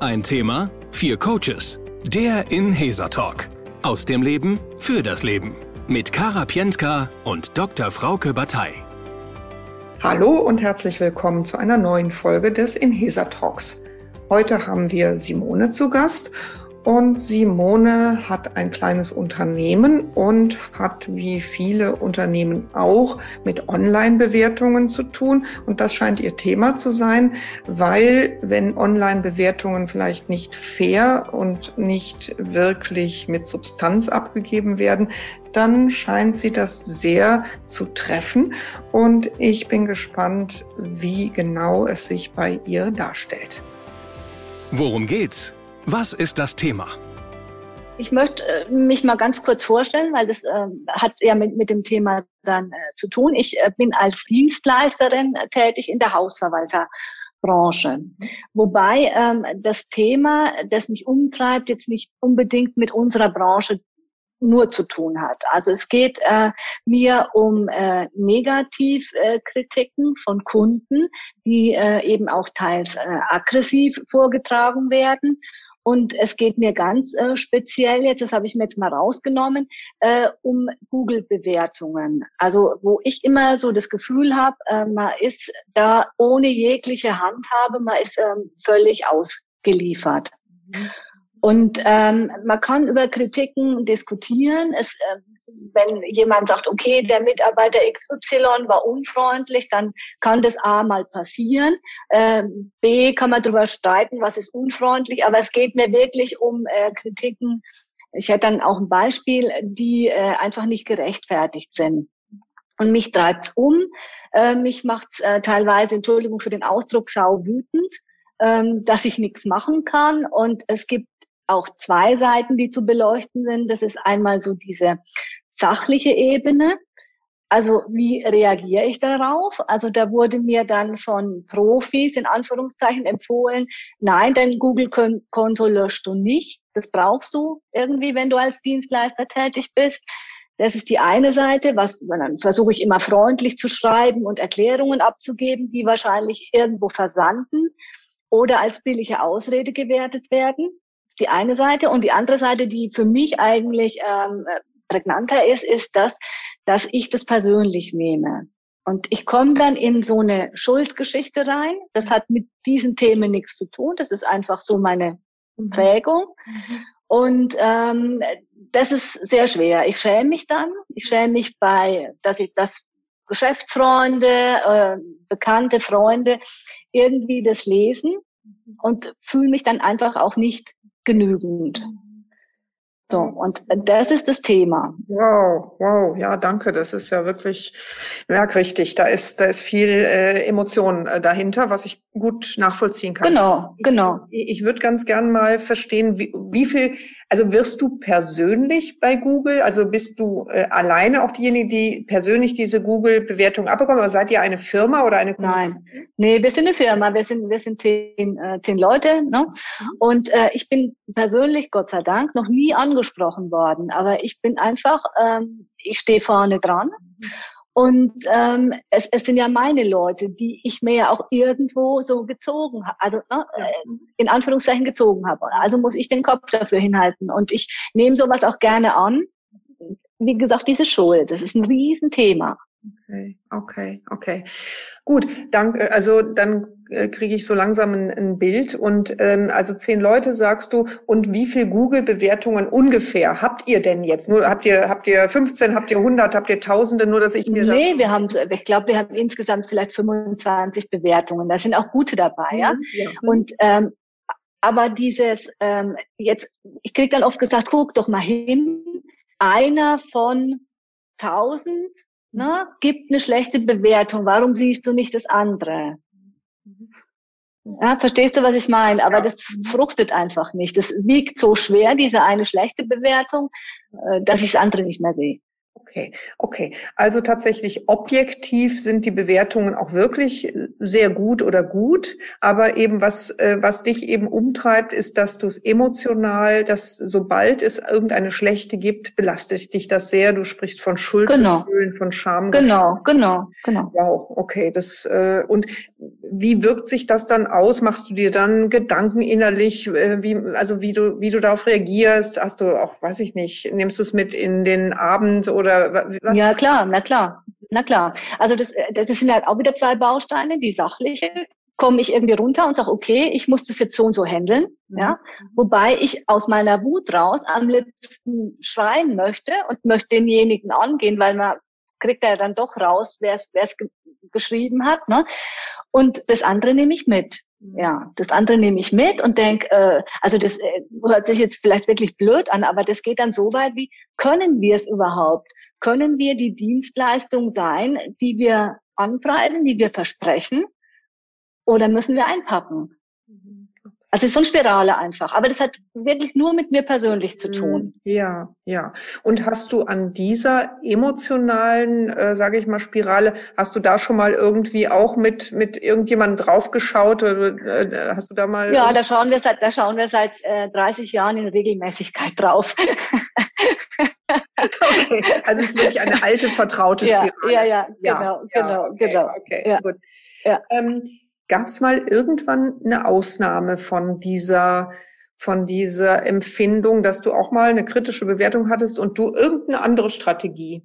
Ein Thema, vier Coaches. Der Inhesa Talk. Aus dem Leben für das Leben. Mit Kara Pientka und Dr. Frauke Batei. Hallo und herzlich willkommen zu einer neuen Folge des Inhesa Talks. Heute haben wir Simone zu Gast und Simone hat ein kleines Unternehmen und hat wie viele Unternehmen auch mit Online-Bewertungen zu tun. Und das scheint ihr Thema zu sein, weil wenn Online-Bewertungen vielleicht nicht fair und nicht wirklich mit Substanz abgegeben werden, dann scheint sie das sehr zu treffen. Und ich bin gespannt, wie genau es sich bei ihr darstellt. Worum geht's? Was ist das Thema? Ich möchte äh, mich mal ganz kurz vorstellen, weil das äh, hat ja mit, mit dem Thema dann äh, zu tun. Ich äh, bin als Dienstleisterin tätig in der Hausverwalterbranche. Wobei ähm, das Thema, das mich umtreibt, jetzt nicht unbedingt mit unserer Branche nur zu tun hat. Also es geht äh, mir um äh, Negativkritiken von Kunden, die äh, eben auch teils äh, aggressiv vorgetragen werden und es geht mir ganz äh, speziell jetzt, das habe ich mir jetzt mal rausgenommen, äh, um Google-Bewertungen. Also wo ich immer so das Gefühl habe, äh, man ist da ohne jegliche Handhabe, man ist ähm, völlig ausgeliefert. Mhm. Und ähm, man kann über Kritiken diskutieren. Es, äh, wenn jemand sagt, okay, der Mitarbeiter XY war unfreundlich, dann kann das A mal passieren. Ähm, B kann man darüber streiten, was ist unfreundlich, aber es geht mir wirklich um äh, Kritiken. Ich hätte dann auch ein Beispiel, die äh, einfach nicht gerechtfertigt sind. Und mich treibt's um. Äh, mich macht's äh, teilweise, Entschuldigung für den Ausdruck, sau wütend, ähm, dass ich nichts machen kann. Und es gibt auch zwei Seiten, die zu beleuchten sind. Das ist einmal so diese sachliche Ebene. Also wie reagiere ich darauf? Also da wurde mir dann von Profis in Anführungszeichen empfohlen, nein, dein Google-Konto löscht du nicht. Das brauchst du irgendwie, wenn du als Dienstleister tätig bist. Das ist die eine Seite, was dann versuche ich immer freundlich zu schreiben und Erklärungen abzugeben, die wahrscheinlich irgendwo versanden oder als billige Ausrede gewertet werden die eine Seite. Und die andere Seite, die für mich eigentlich ähm, prägnanter ist, ist das, dass ich das persönlich nehme. Und ich komme dann in so eine Schuldgeschichte rein. Das hat mit diesen Themen nichts zu tun. Das ist einfach so meine mhm. Prägung. Mhm. Und ähm, das ist sehr schwer. Ich schäme mich dann. Ich schäme mich bei, dass ich das Geschäftsfreunde, äh, bekannte Freunde irgendwie das lesen mhm. und fühle mich dann einfach auch nicht genügend. So, und das ist das Thema. Wow, wow, ja, danke. Das ist ja wirklich merkwürdig. Da ist, da ist viel äh, Emotion äh, dahinter, was ich gut nachvollziehen kann. Genau, genau. Ich, ich würde ganz gern mal verstehen, wie, wie viel, also wirst du persönlich bei Google, also bist du äh, alleine auch diejenige, die persönlich diese Google-Bewertung abbekommen, oder seid ihr eine Firma oder eine Nein, nee, wir sind eine Firma. Wir sind, wir sind zehn, äh, zehn Leute, ne? Mhm. Und äh, ich bin persönlich, Gott sei Dank, noch nie angekommen angesprochen worden. Aber ich bin einfach, ähm, ich stehe vorne dran. Und ähm, es, es sind ja meine Leute, die ich mir ja auch irgendwo so gezogen habe, also ne, äh, in Anführungszeichen gezogen habe. Also muss ich den Kopf dafür hinhalten. Und ich nehme sowas auch gerne an. Wie gesagt, diese Schuld, das ist ein Riesenthema. Okay, okay, okay. Gut, danke. Also dann äh, kriege ich so langsam ein, ein Bild. Und ähm, also zehn Leute sagst du. Und wie viel Google-Bewertungen ungefähr habt ihr denn jetzt? Nur habt ihr habt ihr 15, habt ihr 100, habt ihr Tausende? Nur dass ich mir nee, das wir haben, ich glaube, wir haben insgesamt vielleicht 25 Bewertungen. Da sind auch gute dabei, ja. Mhm, ja. Und ähm, aber dieses ähm, jetzt, ich krieg dann oft gesagt, guck doch mal hin. Einer von 1000 ne, gibt eine schlechte Bewertung. Warum siehst du nicht das andere? Ja, verstehst du, was ich meine? Aber das fruchtet einfach nicht. Das wiegt so schwer, diese eine schlechte Bewertung, äh, dass ich das andere nicht mehr sehe. Okay, okay. Also tatsächlich objektiv sind die Bewertungen auch wirklich sehr gut oder gut, aber eben was äh, was dich eben umtreibt, ist, dass du es emotional, dass sobald es irgendeine schlechte gibt, belastet dich das sehr. Du sprichst von Schuldgefühlen, genau. von Scham. Genau, genau, genau. Wow, okay, das äh, und wie wirkt sich das dann aus? Machst du dir dann Gedanken innerlich, äh, wie also wie du wie du darauf reagierst? Hast du auch, weiß ich nicht, nimmst du es mit in den Abend oder was? Ja, klar, na klar, na klar. Also das, äh, das sind halt auch wieder zwei Bausteine, die sachliche. Komme ich irgendwie runter und sage, okay, ich muss das jetzt so und so handeln, mhm. ja. Wobei ich aus meiner Wut raus am liebsten schreien möchte und möchte denjenigen angehen, weil man kriegt ja dann doch raus, wer es ge geschrieben hat. Ne? Und das andere nehme ich mit. Mhm. Ja, das andere nehme ich mit und denke, äh, also das äh, hört sich jetzt vielleicht wirklich blöd an, aber das geht dann so weit wie, können wir es überhaupt? Können wir die Dienstleistung sein, die wir anpreisen, die wir versprechen, oder müssen wir einpacken? Mhm. Also es ist so eine Spirale einfach. Aber das hat wirklich nur mit mir persönlich zu tun. Mhm. Ja, ja. Und hast du an dieser emotionalen, äh, sage ich mal, Spirale, hast du da schon mal irgendwie auch mit mit irgendjemandem draufgeschaut? Äh, hast du da mal? Ja, da schauen wir seit da schauen wir seit äh, 30 Jahren in Regelmäßigkeit drauf. okay, also es ist wirklich eine alte vertraute Spirale. Ja, ja, ja, genau, ja, genau, okay, genau. Okay, ja. gut. Ja. Ähm, Gab es mal irgendwann eine Ausnahme von dieser von dieser Empfindung, dass du auch mal eine kritische Bewertung hattest und du irgendeine andere Strategie,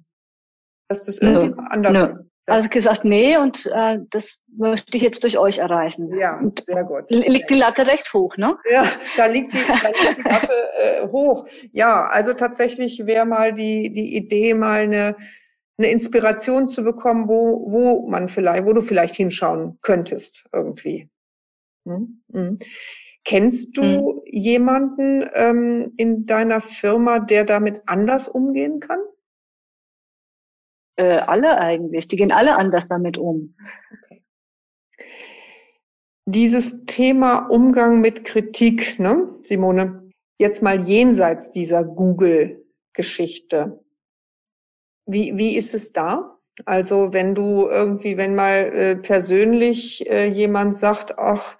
dass das irgendwie no. anders no. Also gesagt, nee, und äh, das möchte ich jetzt durch euch erreichen. Ja, und sehr gut. Liegt die Latte recht hoch, ne? Ja, da liegt die, da liegt die Latte äh, hoch. Ja, also tatsächlich wäre mal die, die Idee, mal eine eine Inspiration zu bekommen, wo, wo man vielleicht, wo du vielleicht hinschauen könntest irgendwie. Hm? Hm. Kennst du hm. jemanden ähm, in deiner Firma, der damit anders umgehen kann? Äh, alle eigentlich. Die gehen alle anders damit um. Okay. Dieses Thema Umgang mit Kritik, ne, Simone? Jetzt mal jenseits dieser Google-Geschichte. Wie, wie ist es da? Also wenn du irgendwie, wenn mal äh, persönlich äh, jemand sagt, ach,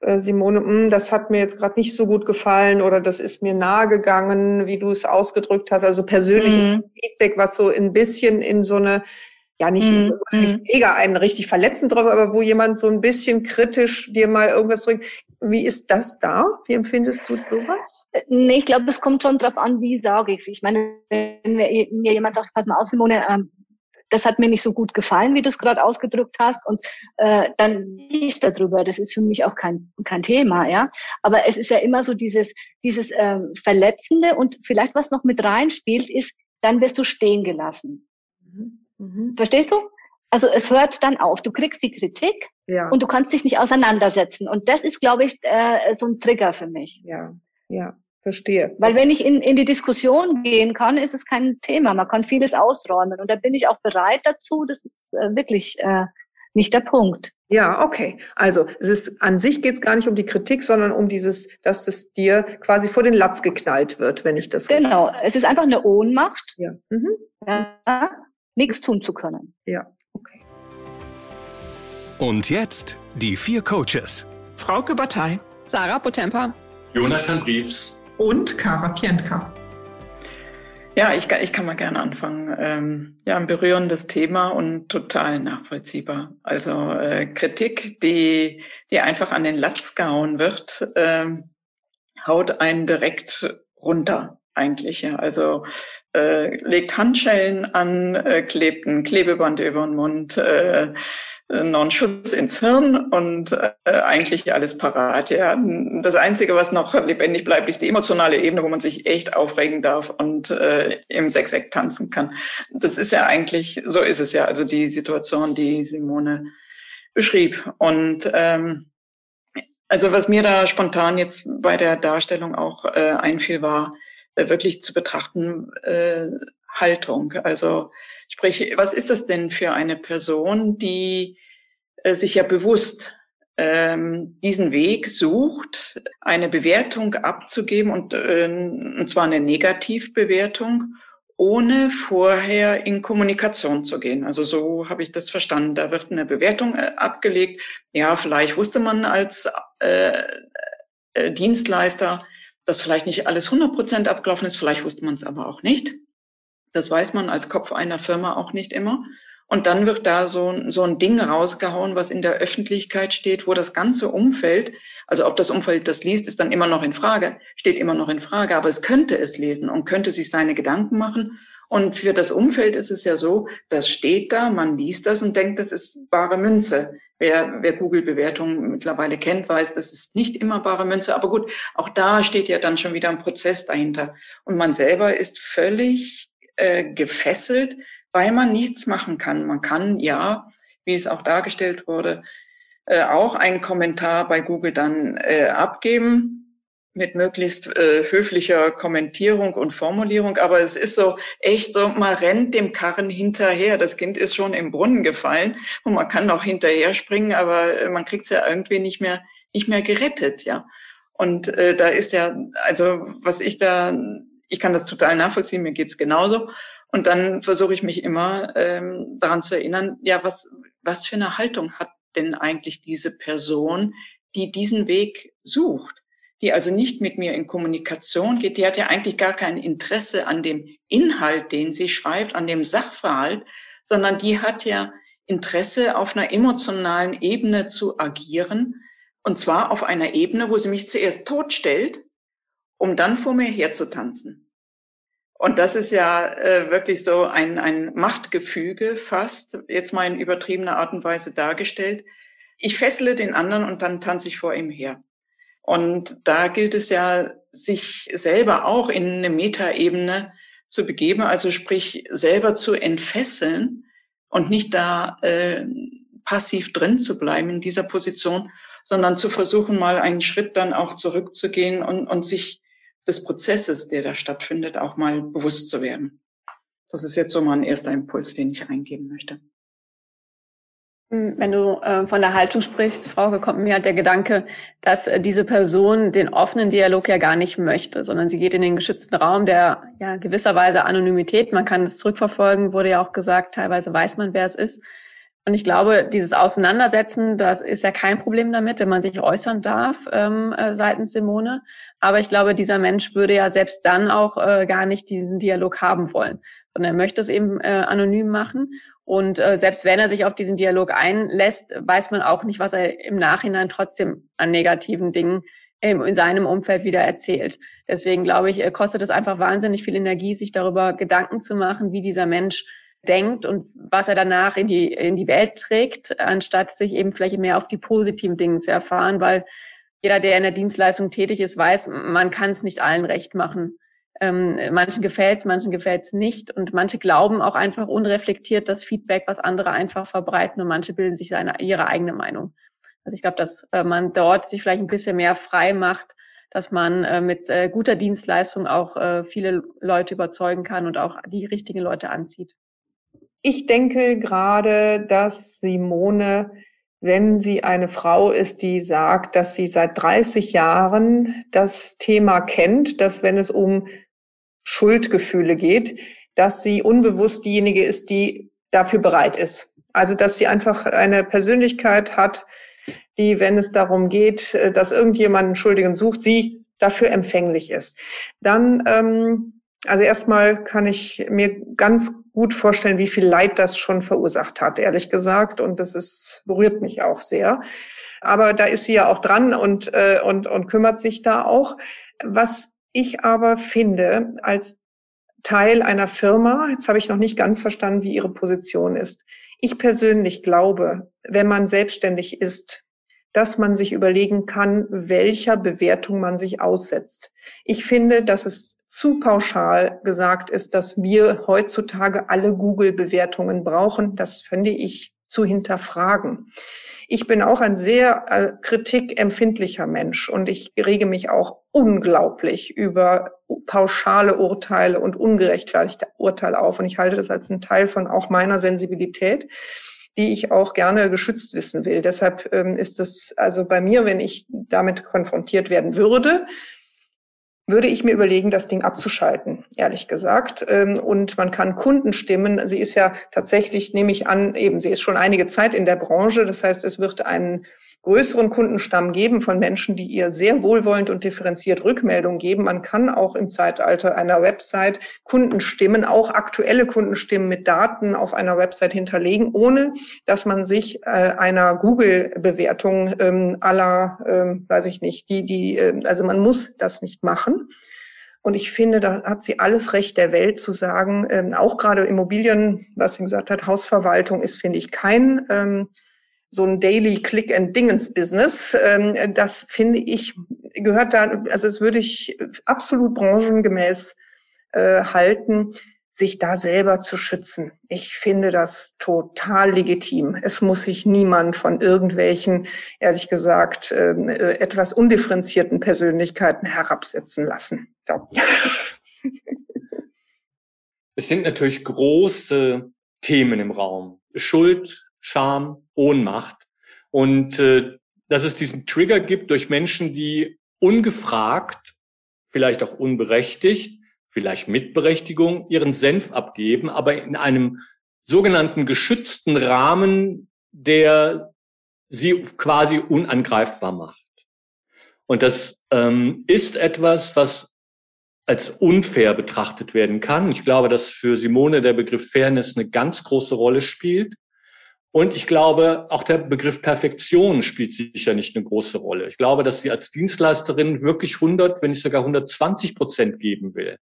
äh, Simone, mh, hm, das hat mir jetzt gerade nicht so gut gefallen oder das ist mir nahe gegangen, wie du es ausgedrückt hast. Also persönliches mhm. Feedback, was so ein bisschen in so eine, ja nicht, mhm. nicht mhm. mega einen richtig verletzend drauf, aber wo jemand so ein bisschen kritisch dir mal irgendwas drückt. Wie ist das da? Wie empfindest du sowas? Äh, nee, ich glaube, es kommt schon drauf an, wie sage ich es. Ich meine, wenn mir, mir jemand sagt, pass mal auf, Simone, ähm, das hat mir nicht so gut gefallen, wie du es gerade ausgedrückt hast, und äh, dann ich darüber. Das ist für mich auch kein kein Thema, ja. Aber es ist ja immer so dieses dieses ähm, Verletzende und vielleicht was noch mit reinspielt ist, dann wirst du stehen gelassen. Mhm. Verstehst du? Also es hört dann auf. Du kriegst die Kritik ja. und du kannst dich nicht auseinandersetzen. Und das ist, glaube ich, äh, so ein Trigger für mich. Ja, ja, verstehe. Weil wenn ich in, in die Diskussion gehen kann, ist es kein Thema. Man kann vieles ausräumen. Und da bin ich auch bereit dazu. Das ist äh, wirklich äh, nicht der Punkt. Ja, okay. Also es ist an sich geht es gar nicht um die Kritik, sondern um dieses, dass es dir quasi vor den Latz geknallt wird, wenn ich das. Genau. Es ist einfach eine Ohnmacht. Ja. Mhm. ja nichts tun zu können. Ja. Okay. Und jetzt die vier Coaches. Frauke Batei. Sarah Potempa. Jonathan Briefs. Und Kara Pientka. Ja, ich kann, ich kann mal gerne anfangen. Ähm, ja, ein berührendes Thema und total nachvollziehbar. Also äh, Kritik, die, die einfach an den Latz gehauen wird, äh, haut einen direkt runter eigentlich. Ja. Also äh, legt Handschellen an, äh, klebt ein Klebeband über den Mund, äh, noch einen Schuss ins Hirn und äh, eigentlich alles parat. Ja. Das Einzige, was noch lebendig bleibt, ist die emotionale Ebene, wo man sich echt aufregen darf und äh, im Sechseck tanzen kann. Das ist ja eigentlich, so ist es ja, also die Situation, die Simone beschrieb. Und ähm, also was mir da spontan jetzt bei der Darstellung auch äh, einfiel, war, wirklich zu betrachten, äh, Haltung. Also sprich, was ist das denn für eine Person, die äh, sich ja bewusst ähm, diesen Weg sucht, eine Bewertung abzugeben und, äh, und zwar eine Negativbewertung, ohne vorher in Kommunikation zu gehen. Also so habe ich das verstanden. Da wird eine Bewertung äh, abgelegt. Ja, vielleicht wusste man als äh, äh, Dienstleister, dass vielleicht nicht alles 100 Prozent abgelaufen ist. Vielleicht wusste man es aber auch nicht. Das weiß man als Kopf einer Firma auch nicht immer. Und dann wird da so, so ein Ding rausgehauen, was in der Öffentlichkeit steht, wo das ganze Umfeld, also ob das Umfeld das liest, ist dann immer noch in Frage, steht immer noch in Frage, aber es könnte es lesen und könnte sich seine Gedanken machen. Und für das Umfeld ist es ja so, das steht da, man liest das und denkt, das ist bare Münze. Wer, wer Google-Bewertungen mittlerweile kennt, weiß, das ist nicht immer bare Münze. Aber gut, auch da steht ja dann schon wieder ein Prozess dahinter. Und man selber ist völlig äh, gefesselt weil man nichts machen kann. Man kann ja, wie es auch dargestellt wurde, äh, auch einen Kommentar bei Google dann äh, abgeben mit möglichst äh, höflicher Kommentierung und Formulierung. Aber es ist so echt so, man rennt dem Karren hinterher. Das Kind ist schon im Brunnen gefallen und man kann noch hinterher springen, aber äh, man kriegt es ja irgendwie nicht mehr, nicht mehr gerettet, ja. Und äh, da ist ja, also was ich da, ich kann das total nachvollziehen, mir geht's genauso. Und dann versuche ich mich immer ähm, daran zu erinnern, ja, was, was für eine Haltung hat denn eigentlich diese Person, die diesen Weg sucht, die also nicht mit mir in Kommunikation geht, die hat ja eigentlich gar kein Interesse an dem Inhalt, den sie schreibt, an dem Sachverhalt, sondern die hat ja Interesse auf einer emotionalen Ebene zu agieren, und zwar auf einer Ebene, wo sie mich zuerst totstellt, um dann vor mir herzutanzen. Und das ist ja äh, wirklich so ein, ein Machtgefüge fast, jetzt mal in übertriebener Art und Weise dargestellt. Ich fessele den anderen und dann tanze ich vor ihm her. Und da gilt es ja, sich selber auch in eine Metaebene zu begeben, also sprich selber zu entfesseln und nicht da äh, passiv drin zu bleiben in dieser Position, sondern zu versuchen, mal einen Schritt dann auch zurückzugehen und, und sich des Prozesses, der da stattfindet, auch mal bewusst zu werden. Das ist jetzt so mal ein erster Impuls, den ich reingeben möchte. Hm, wenn du äh, von der Haltung sprichst, Frauke, kommt mir halt der Gedanke, dass äh, diese Person den offenen Dialog ja gar nicht möchte, sondern sie geht in den geschützten Raum der ja gewisserweise Anonymität. Man kann es zurückverfolgen, wurde ja auch gesagt. Teilweise weiß man, wer es ist. Und ich glaube, dieses Auseinandersetzen, das ist ja kein Problem damit, wenn man sich äußern darf ähm, äh, seitens Simone. Aber ich glaube, dieser Mensch würde ja selbst dann auch äh, gar nicht diesen Dialog haben wollen, sondern er möchte es eben äh, anonym machen. Und äh, selbst wenn er sich auf diesen Dialog einlässt, weiß man auch nicht, was er im Nachhinein trotzdem an negativen Dingen in seinem Umfeld wieder erzählt. Deswegen glaube ich, äh, kostet es einfach wahnsinnig viel Energie, sich darüber Gedanken zu machen, wie dieser Mensch denkt und was er danach in die, in die Welt trägt, anstatt sich eben vielleicht mehr auf die positiven Dinge zu erfahren, weil jeder, der in der Dienstleistung tätig ist, weiß, man kann es nicht allen recht machen. Ähm, manchen gefällt's, manchen gefällt's nicht und manche glauben auch einfach unreflektiert das Feedback, was andere einfach verbreiten und manche bilden sich seine, ihre eigene Meinung. Also ich glaube, dass äh, man dort sich vielleicht ein bisschen mehr frei macht, dass man äh, mit äh, guter Dienstleistung auch äh, viele Leute überzeugen kann und auch die richtigen Leute anzieht. Ich denke gerade, dass Simone, wenn sie eine Frau ist, die sagt, dass sie seit 30 Jahren das Thema kennt, dass wenn es um Schuldgefühle geht, dass sie unbewusst diejenige ist, die dafür bereit ist. Also dass sie einfach eine Persönlichkeit hat, die, wenn es darum geht, dass irgendjemand einen Schuldigen sucht, sie dafür empfänglich ist. Dann, ähm, also erstmal kann ich mir ganz gut vorstellen, wie viel Leid das schon verursacht hat, ehrlich gesagt. Und das ist, berührt mich auch sehr. Aber da ist sie ja auch dran und, äh, und, und kümmert sich da auch. Was ich aber finde, als Teil einer Firma, jetzt habe ich noch nicht ganz verstanden, wie ihre Position ist. Ich persönlich glaube, wenn man selbstständig ist, dass man sich überlegen kann, welcher Bewertung man sich aussetzt. Ich finde, dass es zu pauschal gesagt ist, dass wir heutzutage alle Google-Bewertungen brauchen. Das finde ich zu hinterfragen. Ich bin auch ein sehr äh, kritikempfindlicher Mensch und ich rege mich auch unglaublich über pauschale Urteile und ungerechtfertigte Urteile auf. Und ich halte das als einen Teil von auch meiner Sensibilität die ich auch gerne geschützt wissen will. Deshalb ähm, ist es also bei mir, wenn ich damit konfrontiert werden würde, würde ich mir überlegen, das Ding abzuschalten, ehrlich gesagt. Ähm, und man kann Kunden stimmen. Sie ist ja tatsächlich, nehme ich an, eben, sie ist schon einige Zeit in der Branche. Das heißt, es wird einen größeren Kundenstamm geben von Menschen, die ihr sehr wohlwollend und differenziert Rückmeldung geben. Man kann auch im Zeitalter einer Website Kundenstimmen, auch aktuelle Kundenstimmen mit Daten auf einer Website hinterlegen, ohne dass man sich äh, einer Google-Bewertung ähm, aller, ähm, weiß ich nicht, die, die, also man muss das nicht machen. Und ich finde, da hat sie alles Recht der Welt zu sagen, ähm, auch gerade Immobilien, was sie gesagt hat, Hausverwaltung ist, finde ich, kein ähm, so ein Daily Click and Dingens Business. Ähm, das finde ich gehört da, also es würde ich absolut branchengemäß äh, halten, sich da selber zu schützen. Ich finde das total legitim. Es muss sich niemand von irgendwelchen, ehrlich gesagt, ähm, äh, etwas undifferenzierten Persönlichkeiten herabsetzen lassen. So. Es sind natürlich große Themen im Raum. Schuld, Scham, Ohnmacht. Und äh, dass es diesen Trigger gibt durch Menschen, die ungefragt, vielleicht auch unberechtigt, vielleicht mit Berechtigung, ihren Senf abgeben, aber in einem sogenannten geschützten Rahmen, der sie quasi unangreifbar macht. Und das ähm, ist etwas, was als unfair betrachtet werden kann. Ich glaube, dass für Simone der Begriff Fairness eine ganz große Rolle spielt. Und ich glaube, auch der Begriff Perfektion spielt sicher nicht eine große Rolle. Ich glaube, dass sie als Dienstleisterin wirklich 100, wenn nicht sogar 120 Prozent geben will.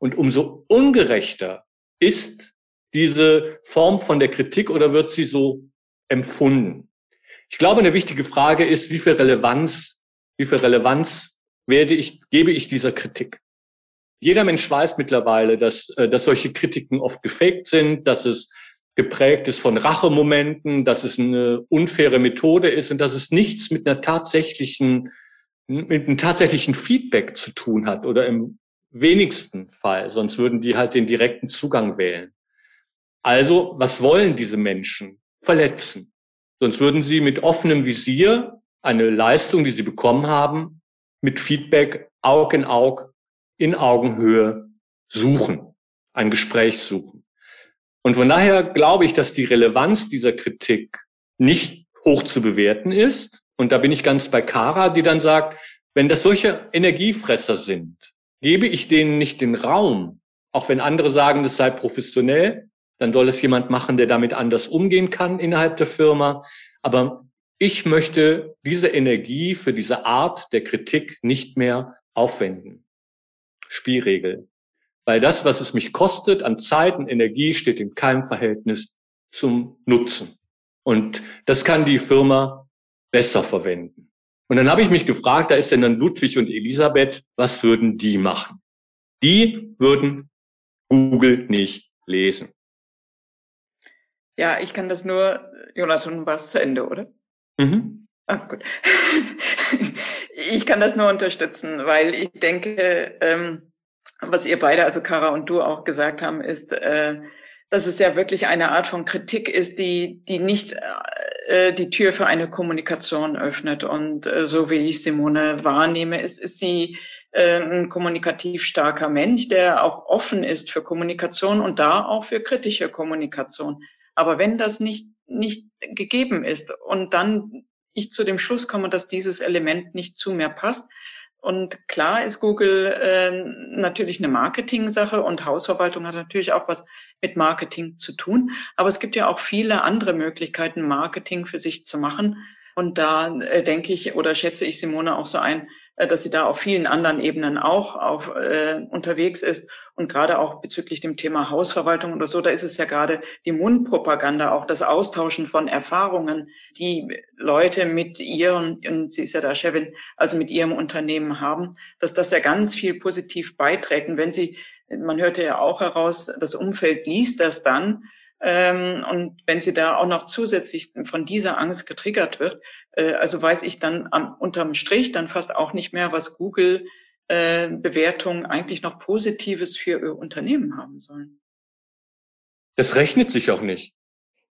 Und umso ungerechter ist diese Form von der Kritik oder wird sie so empfunden? Ich glaube, eine wichtige Frage ist, wie viel Relevanz, wie viel Relevanz werde ich, gebe ich dieser Kritik? Jeder Mensch weiß mittlerweile, dass, äh, dass solche Kritiken oft gefaked sind, dass es geprägt ist von Rachemomenten, dass es eine unfaire Methode ist und dass es nichts mit einer tatsächlichen, mit einem tatsächlichen Feedback zu tun hat oder im wenigsten Fall, sonst würden die halt den direkten Zugang wählen. Also, was wollen diese Menschen? Verletzen. Sonst würden sie mit offenem Visier eine Leistung, die sie bekommen haben, mit Feedback Aug in Aug in Augenhöhe suchen, ein Gespräch suchen. Und von daher glaube ich, dass die Relevanz dieser Kritik nicht hoch zu bewerten ist. Und da bin ich ganz bei Kara, die dann sagt, wenn das solche Energiefresser sind, gebe ich denen nicht den Raum, auch wenn andere sagen, das sei professionell, dann soll es jemand machen, der damit anders umgehen kann innerhalb der Firma. Aber ich möchte diese Energie für diese Art der Kritik nicht mehr aufwenden. Spielregel. Weil das, was es mich kostet an Zeit und Energie, steht in keinem Verhältnis zum Nutzen. Und das kann die Firma besser verwenden. Und dann habe ich mich gefragt, da ist denn dann Ludwig und Elisabeth, was würden die machen? Die würden Google nicht lesen. Ja, ich kann das nur, Jonathan, war es zu Ende, oder? Mhm. Ah, gut. ich kann das nur unterstützen, weil ich denke, ähm, was ihr beide, also Kara und du auch gesagt haben, ist, äh, dass es ja wirklich eine Art von Kritik ist, die, die nicht äh, die Tür für eine Kommunikation öffnet. Und äh, so wie ich Simone wahrnehme, ist, ist sie äh, ein kommunikativ starker Mensch, der auch offen ist für Kommunikation und da auch für kritische Kommunikation. Aber wenn das nicht, nicht gegeben ist und dann ich zu dem Schluss komme, dass dieses Element nicht zu mir passt, und klar ist Google äh, natürlich eine Marketing-Sache und Hausverwaltung hat natürlich auch was mit Marketing zu tun. Aber es gibt ja auch viele andere Möglichkeiten, Marketing für sich zu machen. Und da äh, denke ich oder schätze ich Simone auch so ein, äh, dass sie da auf vielen anderen Ebenen auch auf, äh, unterwegs ist. Und gerade auch bezüglich dem Thema Hausverwaltung oder so, da ist es ja gerade die Mundpropaganda, auch das Austauschen von Erfahrungen, die Leute mit ihren, und sie ist ja da Chefin, also mit ihrem Unternehmen haben, dass das ja ganz viel positiv beiträgt. Und wenn sie, man hörte ja auch heraus, das Umfeld liest das dann, und wenn sie da auch noch zusätzlich von dieser Angst getriggert wird, äh, also weiß ich dann am, unterm Strich dann fast auch nicht mehr, was Google äh, Bewertungen eigentlich noch Positives für ihr Unternehmen haben sollen. Das rechnet sich auch nicht.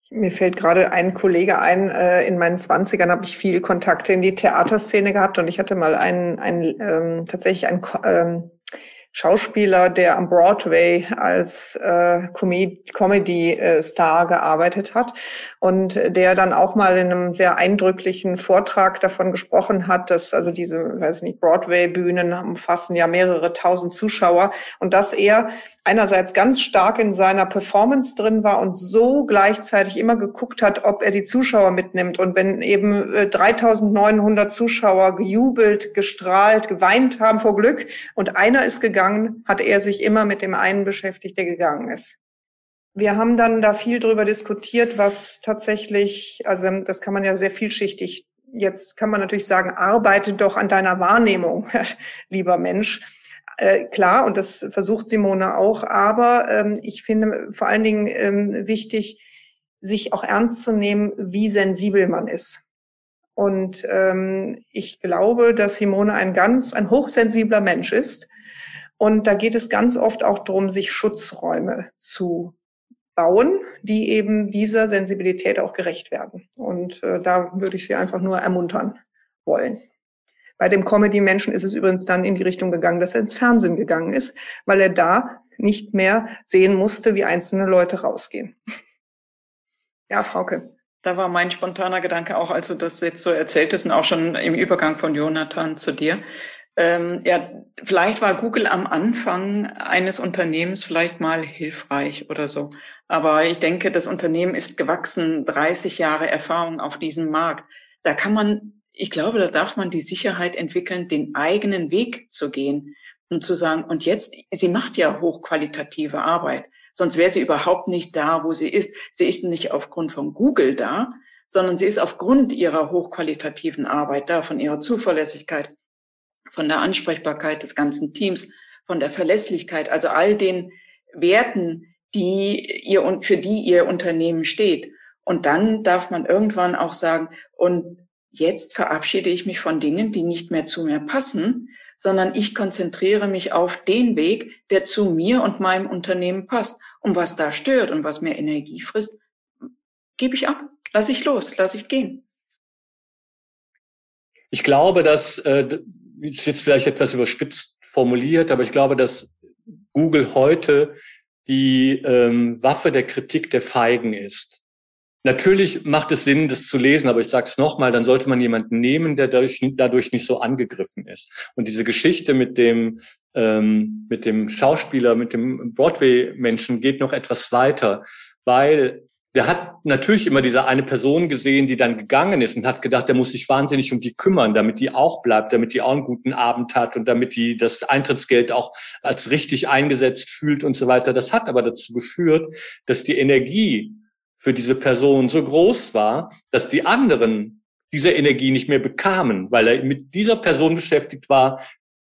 Mir fällt gerade ein Kollege ein, äh, in meinen Zwanzigern habe ich viel Kontakte in die Theaterszene gehabt und ich hatte mal einen, einen ähm, tatsächlich einen ähm, Schauspieler, der am Broadway als äh, Comedy-Star gearbeitet hat und der dann auch mal in einem sehr eindrücklichen Vortrag davon gesprochen hat, dass also diese, weiß nicht, Broadway-Bühnen umfassen ja mehrere tausend Zuschauer und dass er einerseits ganz stark in seiner Performance drin war und so gleichzeitig immer geguckt hat, ob er die Zuschauer mitnimmt. Und wenn eben 3900 äh, Zuschauer gejubelt, gestrahlt, geweint haben vor Glück und einer ist gegangen, hat er sich immer mit dem einen beschäftigt, der gegangen ist. Wir haben dann da viel drüber diskutiert, was tatsächlich, also das kann man ja sehr vielschichtig Jetzt kann man natürlich sagen, arbeite doch an deiner Wahrnehmung, lieber Mensch. Äh, klar, und das versucht Simone auch, aber ähm, ich finde vor allen Dingen ähm, wichtig, sich auch ernst zu nehmen, wie sensibel man ist. Und ähm, ich glaube, dass Simone ein ganz, ein hochsensibler Mensch ist. Und da geht es ganz oft auch darum, sich Schutzräume zu bauen, die eben dieser Sensibilität auch gerecht werden. Und äh, da würde ich Sie einfach nur ermuntern wollen. Bei dem Comedy-Menschen ist es übrigens dann in die Richtung gegangen, dass er ins Fernsehen gegangen ist, weil er da nicht mehr sehen musste, wie einzelne Leute rausgehen. ja, Frauke. Da war mein spontaner Gedanke auch, als du das jetzt so erzähltest und auch schon im Übergang von Jonathan zu dir. Ähm, ja, vielleicht war Google am Anfang eines Unternehmens vielleicht mal hilfreich oder so. Aber ich denke, das Unternehmen ist gewachsen, 30 Jahre Erfahrung auf diesem Markt. Da kann man ich glaube, da darf man die Sicherheit entwickeln, den eigenen Weg zu gehen und zu sagen, und jetzt, sie macht ja hochqualitative Arbeit, sonst wäre sie überhaupt nicht da, wo sie ist. Sie ist nicht aufgrund von Google da, sondern sie ist aufgrund ihrer hochqualitativen Arbeit da, von ihrer Zuverlässigkeit, von der Ansprechbarkeit des ganzen Teams, von der Verlässlichkeit, also all den Werten, die ihr und für die ihr Unternehmen steht. Und dann darf man irgendwann auch sagen, und Jetzt verabschiede ich mich von Dingen, die nicht mehr zu mir passen, sondern ich konzentriere mich auf den Weg, der zu mir und meinem Unternehmen passt. Und was da stört und was mir Energie frisst, gebe ich ab, lasse ich los, lasse ich gehen. Ich glaube, dass, äh, ist jetzt vielleicht etwas überspitzt formuliert, aber ich glaube, dass Google heute die ähm, Waffe der Kritik der Feigen ist. Natürlich macht es Sinn, das zu lesen, aber ich sage es nochmal, dann sollte man jemanden nehmen, der dadurch, dadurch nicht so angegriffen ist. Und diese Geschichte mit dem, ähm, mit dem Schauspieler, mit dem Broadway-Menschen geht noch etwas weiter, weil der hat natürlich immer diese eine Person gesehen, die dann gegangen ist und hat gedacht, der muss sich wahnsinnig um die kümmern, damit die auch bleibt, damit die auch einen guten Abend hat und damit die das Eintrittsgeld auch als richtig eingesetzt fühlt und so weiter. Das hat aber dazu geführt, dass die Energie für diese Person so groß war, dass die anderen diese Energie nicht mehr bekamen, weil er mit dieser Person beschäftigt war,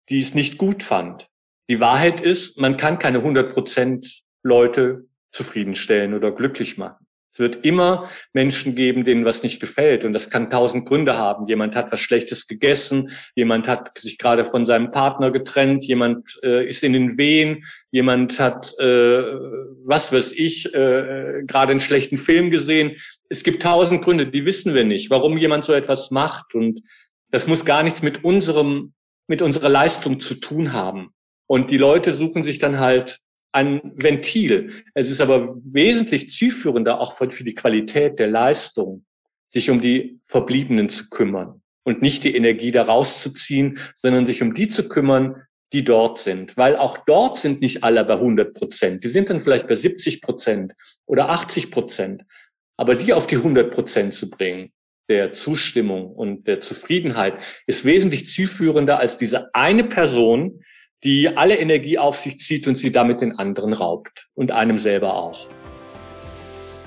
die es nicht gut fand. Die Wahrheit ist, man kann keine 100 Prozent Leute zufriedenstellen oder glücklich machen. Es wird immer Menschen geben, denen was nicht gefällt. Und das kann tausend Gründe haben. Jemand hat was Schlechtes gegessen, jemand hat sich gerade von seinem Partner getrennt, jemand äh, ist in den Wehen, jemand hat, äh, was weiß ich, äh, gerade einen schlechten Film gesehen. Es gibt tausend Gründe, die wissen wir nicht, warum jemand so etwas macht. Und das muss gar nichts mit unserem, mit unserer Leistung zu tun haben. Und die Leute suchen sich dann halt ein Ventil. Es ist aber wesentlich zielführender auch für die Qualität der Leistung, sich um die Verbliebenen zu kümmern und nicht die Energie da rauszuziehen, sondern sich um die zu kümmern, die dort sind. Weil auch dort sind nicht alle bei 100 Prozent. Die sind dann vielleicht bei 70 Prozent oder 80 Prozent. Aber die auf die 100 Prozent zu bringen, der Zustimmung und der Zufriedenheit, ist wesentlich zielführender als diese eine Person, die alle Energie auf sich zieht und sie damit den anderen raubt und einem selber auch.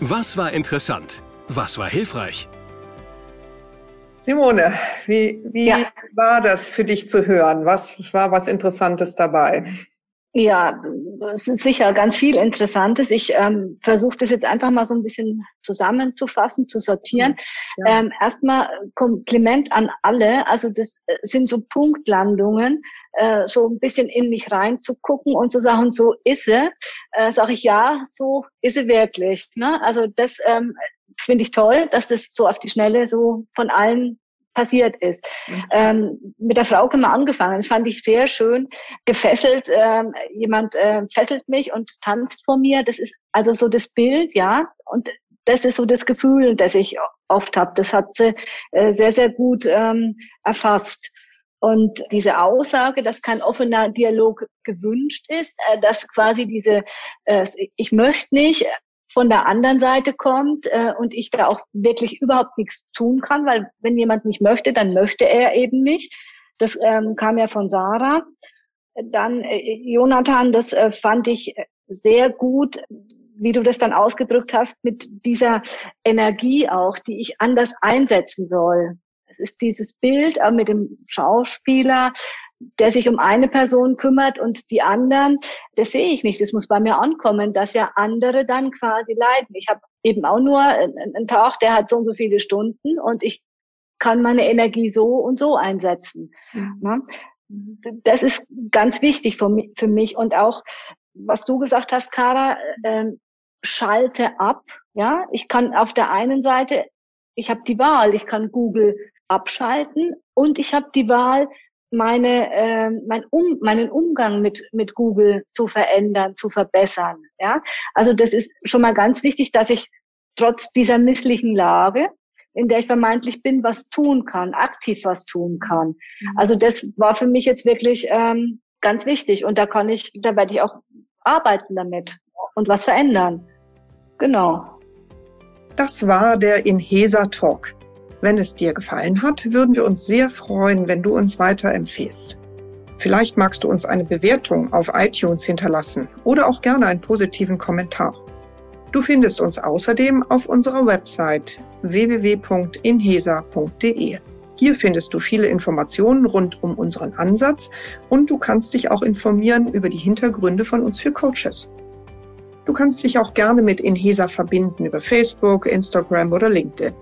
Was war interessant? Was war hilfreich? Simone, wie, wie ja. war das für dich zu hören? Was war was Interessantes dabei? Ja, es ist sicher ganz viel Interessantes. Ich ähm, versuche das jetzt einfach mal so ein bisschen zusammenzufassen, zu sortieren. Ja. Ähm, erstmal Kompliment an alle. Also das äh, sind so Punktlandungen, äh, so ein bisschen in mich reinzugucken und zu sagen, so ist sie. Äh, Sage ich ja, so ist sie wirklich. Ne? Also das ähm, finde ich toll, dass das so auf die Schnelle so von allen passiert ist. Mhm. Ähm, mit der Frau mal angefangen. Das fand ich sehr schön. Gefesselt, ähm, jemand äh, fesselt mich und tanzt vor mir. Das ist also so das Bild, ja. Und das ist so das Gefühl, das ich oft habe. Das hat sie äh, sehr, sehr gut ähm, erfasst. Und diese Aussage, dass kein offener Dialog gewünscht ist, äh, dass quasi diese, äh, ich möchte nicht, von der anderen Seite kommt äh, und ich da auch wirklich überhaupt nichts tun kann, weil wenn jemand nicht möchte, dann möchte er eben nicht. Das ähm, kam ja von Sarah. Dann äh, Jonathan, das äh, fand ich sehr gut, wie du das dann ausgedrückt hast, mit dieser Energie auch, die ich anders einsetzen soll. Es ist dieses Bild auch mit dem Schauspieler, der sich um eine Person kümmert und die anderen, das sehe ich nicht. Das muss bei mir ankommen, dass ja andere dann quasi leiden. Ich habe eben auch nur einen Tag, der hat so und so viele Stunden und ich kann meine Energie so und so einsetzen. Mhm. Ne? Das ist ganz wichtig für mich, für mich. Und auch, was du gesagt hast, Kara, äh, schalte ab. Ja, ich kann auf der einen Seite, ich habe die Wahl, ich kann Google abschalten und ich habe die Wahl, meine, äh, mein um, meinen Umgang mit, mit Google zu verändern, zu verbessern. Ja? Also das ist schon mal ganz wichtig, dass ich trotz dieser misslichen Lage, in der ich vermeintlich bin, was tun kann, aktiv was tun kann. Mhm. Also das war für mich jetzt wirklich ähm, ganz wichtig und da kann ich, da werde ich auch arbeiten damit und was verändern. Genau. Das war der Inhesa Talk. Wenn es dir gefallen hat, würden wir uns sehr freuen, wenn du uns weiterempfehlst. Vielleicht magst du uns eine Bewertung auf iTunes hinterlassen oder auch gerne einen positiven Kommentar. Du findest uns außerdem auf unserer Website www.inhesa.de. Hier findest du viele Informationen rund um unseren Ansatz und du kannst dich auch informieren über die Hintergründe von uns für Coaches. Du kannst dich auch gerne mit Inhesa verbinden über Facebook, Instagram oder LinkedIn.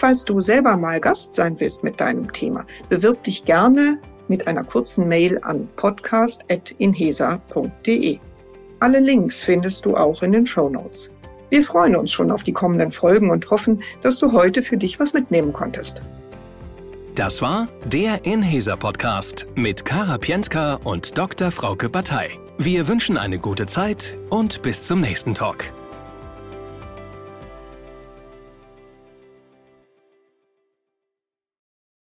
Falls du selber mal Gast sein willst mit deinem Thema, bewirb dich gerne mit einer kurzen Mail an podcast.inhesa.de. Alle Links findest du auch in den Show Notes. Wir freuen uns schon auf die kommenden Folgen und hoffen, dass du heute für dich was mitnehmen konntest. Das war der Inhesa Podcast mit Kara Pientka und Dr. Frauke Batei. Wir wünschen eine gute Zeit und bis zum nächsten Talk.